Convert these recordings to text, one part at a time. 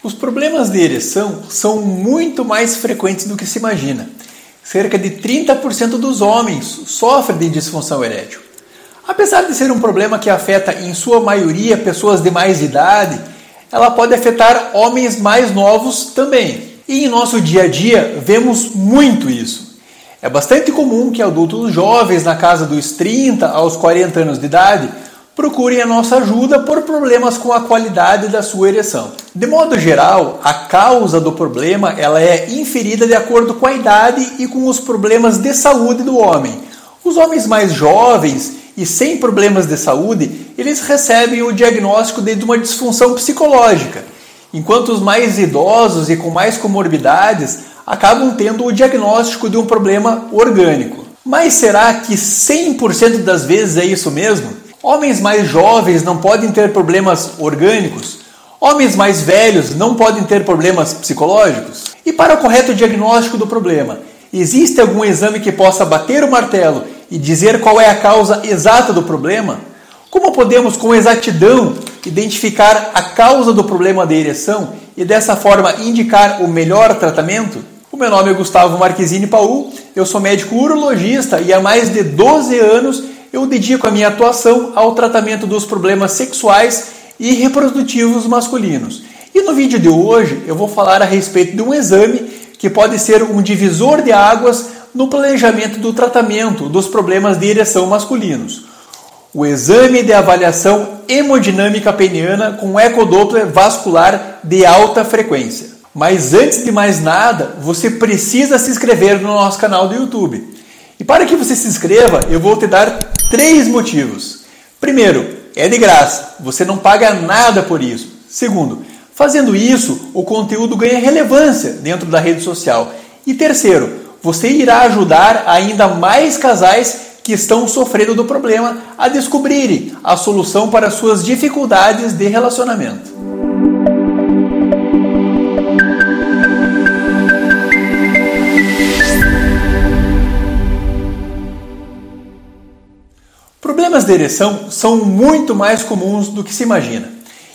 Os problemas de ereção são muito mais frequentes do que se imagina. Cerca de 30% dos homens sofrem de disfunção erétil. Apesar de ser um problema que afeta em sua maioria pessoas de mais idade, ela pode afetar homens mais novos também. E em nosso dia a dia vemos muito isso. É bastante comum que adultos jovens na casa dos 30 aos 40 anos de idade procurem a nossa ajuda por problemas com a qualidade da sua ereção. De modo geral, a causa do problema ela é inferida de acordo com a idade e com os problemas de saúde do homem. Os homens mais jovens e sem problemas de saúde, eles recebem o diagnóstico de uma disfunção psicológica, enquanto os mais idosos e com mais comorbidades acabam tendo o diagnóstico de um problema orgânico. Mas será que 100% das vezes é isso mesmo? Homens mais jovens não podem ter problemas orgânicos? Homens mais velhos não podem ter problemas psicológicos? E para o correto diagnóstico do problema, existe algum exame que possa bater o martelo e dizer qual é a causa exata do problema? Como podemos com exatidão identificar a causa do problema da ereção e dessa forma indicar o melhor tratamento? O meu nome é Gustavo Marquezine Paul, eu sou médico urologista e há mais de 12 anos eu dedico a minha atuação ao tratamento dos problemas sexuais e reprodutivos masculinos. E no vídeo de hoje eu vou falar a respeito de um exame que pode ser um divisor de águas no planejamento do tratamento dos problemas de ereção masculinos. O exame de avaliação hemodinâmica peniana com ecodoppler vascular de alta frequência. Mas antes de mais nada, você precisa se inscrever no nosso canal do YouTube. E para que você se inscreva, eu vou te dar três motivos. Primeiro, é de graça, você não paga nada por isso. Segundo, fazendo isso, o conteúdo ganha relevância dentro da rede social. E terceiro, você irá ajudar ainda mais casais que estão sofrendo do problema a descobrirem a solução para suas dificuldades de relacionamento. Problemas de ereção são muito mais comuns do que se imagina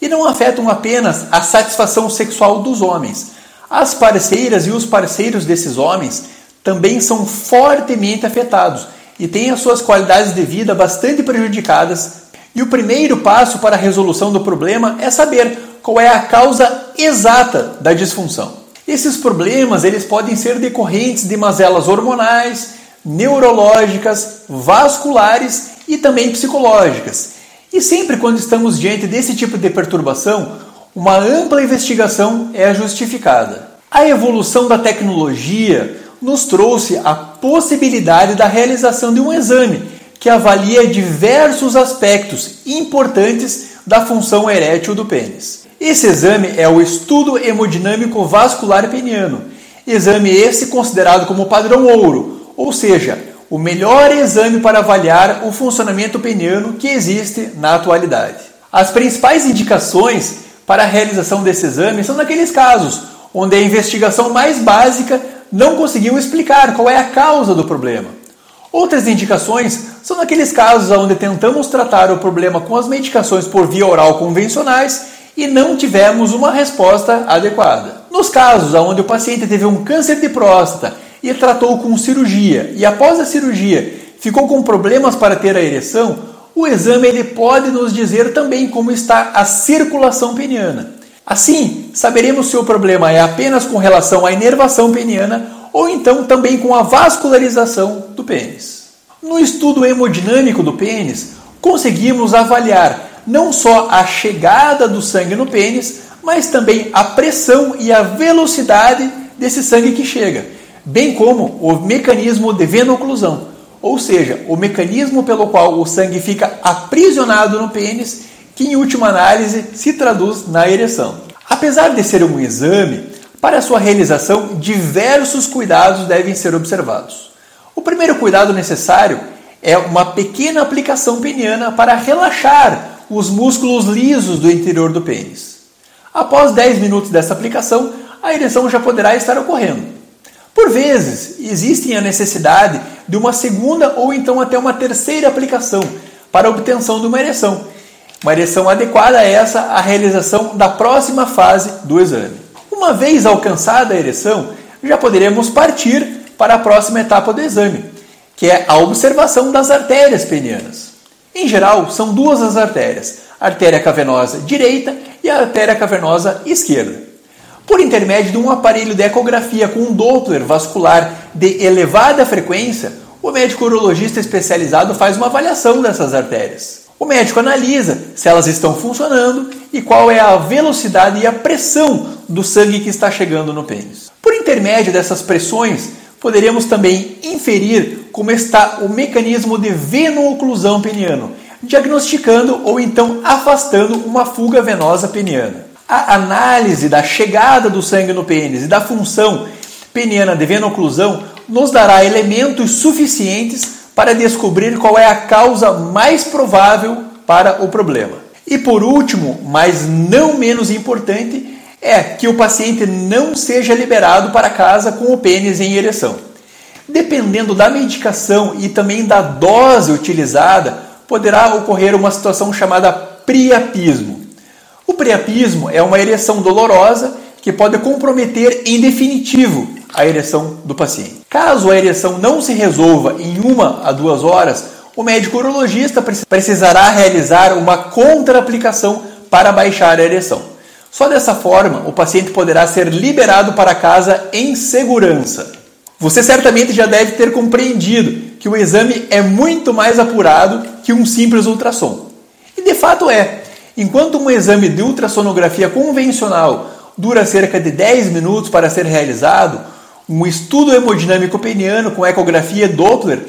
e não afetam apenas a satisfação sexual dos homens. As parceiras e os parceiros desses homens também são fortemente afetados e têm as suas qualidades de vida bastante prejudicadas. E o primeiro passo para a resolução do problema é saber qual é a causa exata da disfunção. Esses problemas eles podem ser decorrentes de mazelas hormonais, neurológicas, vasculares e também psicológicas. E sempre quando estamos diante desse tipo de perturbação, uma ampla investigação é justificada. A evolução da tecnologia nos trouxe a possibilidade da realização de um exame que avalia diversos aspectos importantes da função erétil do pênis. Esse exame é o estudo hemodinâmico vascular peniano, exame esse considerado como padrão ouro, ou seja, o melhor exame para avaliar o funcionamento peniano que existe na atualidade. As principais indicações para a realização desse exame são naqueles casos onde a investigação mais básica não conseguiu explicar qual é a causa do problema. Outras indicações são naqueles casos onde tentamos tratar o problema com as medicações por via oral convencionais e não tivemos uma resposta adequada. Nos casos onde o paciente teve um câncer de próstata e tratou com cirurgia e após a cirurgia ficou com problemas para ter a ereção, o exame ele pode nos dizer também como está a circulação peniana. Assim, saberemos se o problema é apenas com relação à inervação peniana ou então também com a vascularização do pênis. No estudo hemodinâmico do pênis, conseguimos avaliar não só a chegada do sangue no pênis, mas também a pressão e a velocidade desse sangue que chega bem como o mecanismo de venoclusão, ou seja, o mecanismo pelo qual o sangue fica aprisionado no pênis, que em última análise se traduz na ereção. Apesar de ser um exame, para sua realização, diversos cuidados devem ser observados. O primeiro cuidado necessário é uma pequena aplicação peniana para relaxar os músculos lisos do interior do pênis. Após 10 minutos dessa aplicação, a ereção já poderá estar ocorrendo. Por vezes, existe a necessidade de uma segunda ou então até uma terceira aplicação para a obtenção de uma ereção. Uma ereção adequada é essa a realização da próxima fase do exame. Uma vez alcançada a ereção, já poderemos partir para a próxima etapa do exame, que é a observação das artérias penianas. Em geral, são duas as artérias, a artéria cavernosa direita e a artéria cavernosa esquerda. Por intermédio de um aparelho de ecografia com um Doppler vascular de elevada frequência, o médico urologista especializado faz uma avaliação dessas artérias. O médico analisa se elas estão funcionando e qual é a velocidade e a pressão do sangue que está chegando no pênis. Por intermédio dessas pressões, poderíamos também inferir como está o mecanismo de veno-oclusão peniano, diagnosticando ou então afastando uma fuga venosa peniana. A análise da chegada do sangue no pênis e da função peniana de veno-oclusão nos dará elementos suficientes para descobrir qual é a causa mais provável para o problema. E por último, mas não menos importante, é que o paciente não seja liberado para casa com o pênis em ereção. Dependendo da medicação e também da dose utilizada, poderá ocorrer uma situação chamada priapismo. O priapismo é uma ereção dolorosa que pode comprometer em definitivo a ereção do paciente. Caso a ereção não se resolva em uma a duas horas, o médico urologista precisará realizar uma contraaplicação para baixar a ereção. Só dessa forma, o paciente poderá ser liberado para casa em segurança. Você certamente já deve ter compreendido que o exame é muito mais apurado que um simples ultrassom. E de fato é. Enquanto um exame de ultrassonografia convencional dura cerca de 10 minutos para ser realizado, um estudo hemodinâmico peniano com ecografia Doppler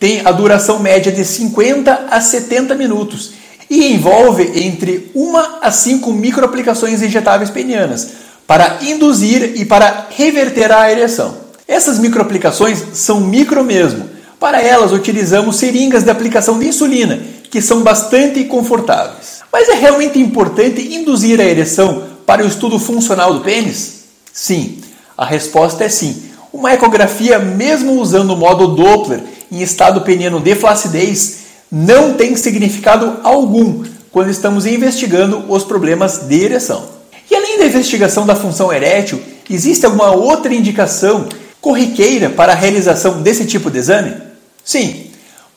tem a duração média de 50 a 70 minutos e envolve entre 1 a 5 microaplicações injetáveis penianas para induzir e para reverter a ereção. Essas microaplicações são micro mesmo. Para elas utilizamos seringas de aplicação de insulina, que são bastante confortáveis. Mas é realmente importante induzir a ereção para o estudo funcional do pênis? Sim. A resposta é sim. Uma ecografia, mesmo usando o modo Doppler em estado peniano de flacidez, não tem significado algum quando estamos investigando os problemas de ereção. E além da investigação da função erétil, existe alguma outra indicação corriqueira para a realização desse tipo de exame? Sim.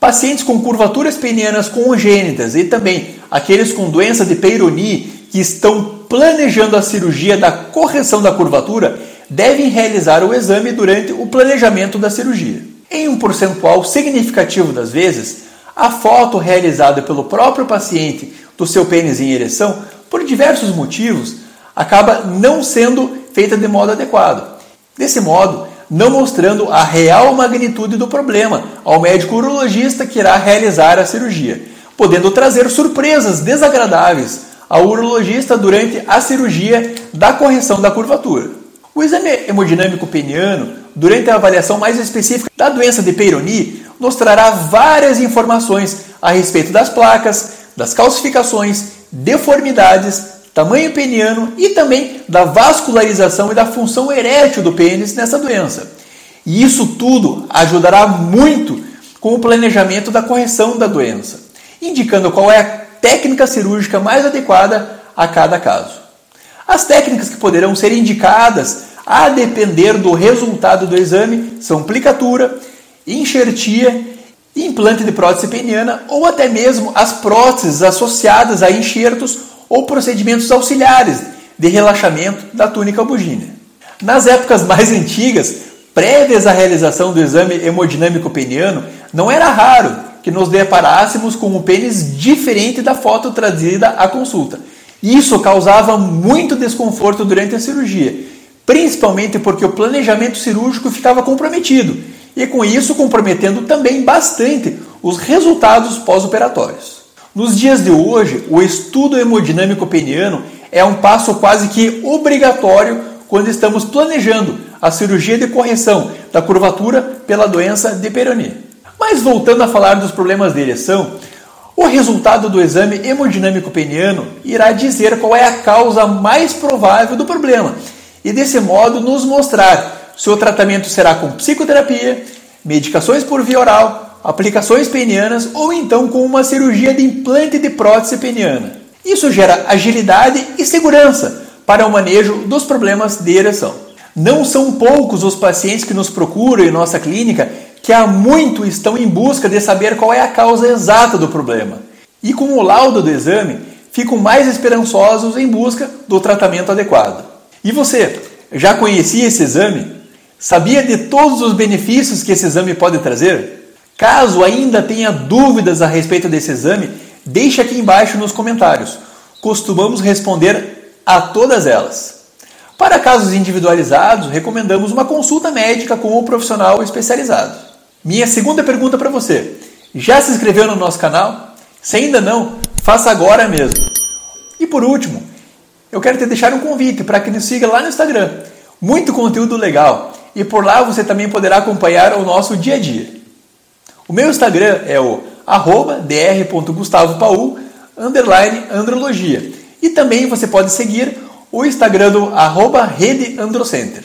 Pacientes com curvaturas penianas congênitas e também aqueles com doença de Peyronie que estão planejando a cirurgia da correção da curvatura devem realizar o exame durante o planejamento da cirurgia. Em um percentual significativo das vezes, a foto realizada pelo próprio paciente do seu pênis em ereção, por diversos motivos, acaba não sendo feita de modo adequado. Desse modo, não mostrando a real magnitude do problema ao médico urologista que irá realizar a cirurgia, podendo trazer surpresas desagradáveis ao urologista durante a cirurgia da correção da curvatura. O exame hemodinâmico peniano, durante a avaliação mais específica da doença de Peyronie, nos trará várias informações a respeito das placas, das calcificações, deformidades, tamanho peniano e também da vascularização e da função erétil do pênis nessa doença. E isso tudo ajudará muito com o planejamento da correção da doença, indicando qual é a técnica cirúrgica mais adequada a cada caso. As técnicas que poderão ser indicadas a depender do resultado do exame são plicatura, enxertia, implante de prótese peniana ou até mesmo as próteses associadas a enxertos ou procedimentos auxiliares de relaxamento da túnica bugínea. Nas épocas mais antigas, prévias à realização do exame hemodinâmico peniano, não era raro que nos deparássemos com um pênis diferente da foto trazida à consulta isso causava muito desconforto durante a cirurgia, principalmente porque o planejamento cirúrgico ficava comprometido e com isso comprometendo também bastante os resultados pós-operatórios. Nos dias de hoje, o estudo hemodinâmico peniano é um passo quase que obrigatório quando estamos planejando a cirurgia de correção da curvatura pela doença de Peyronie. Mas voltando a falar dos problemas de ereção, o resultado do exame hemodinâmico peniano irá dizer qual é a causa mais provável do problema e, desse modo, nos mostrar se o tratamento será com psicoterapia, medicações por via oral, aplicações penianas ou então com uma cirurgia de implante de prótese peniana. Isso gera agilidade e segurança para o manejo dos problemas de ereção. Não são poucos os pacientes que nos procuram em nossa clínica que há muito estão em busca de saber qual é a causa exata do problema. E com o laudo do exame, ficam mais esperançosos em busca do tratamento adequado. E você, já conhecia esse exame? Sabia de todos os benefícios que esse exame pode trazer? Caso ainda tenha dúvidas a respeito desse exame, deixe aqui embaixo nos comentários. Costumamos responder a todas elas. Para casos individualizados, recomendamos uma consulta médica com o um profissional especializado. Minha segunda pergunta para você: já se inscreveu no nosso canal? Se ainda não, faça agora mesmo. E por último, eu quero te deixar um convite para que nos siga lá no Instagram. Muito conteúdo legal e por lá você também poderá acompanhar o nosso dia a dia. O meu Instagram é o dr.gustavopaul underline andrologia e também você pode seguir o Instagram do arroba Rede Androcenter.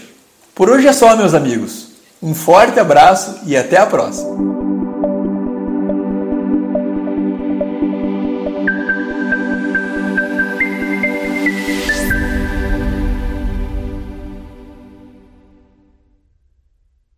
Por hoje é só, meus amigos. Um forte abraço e até a próxima!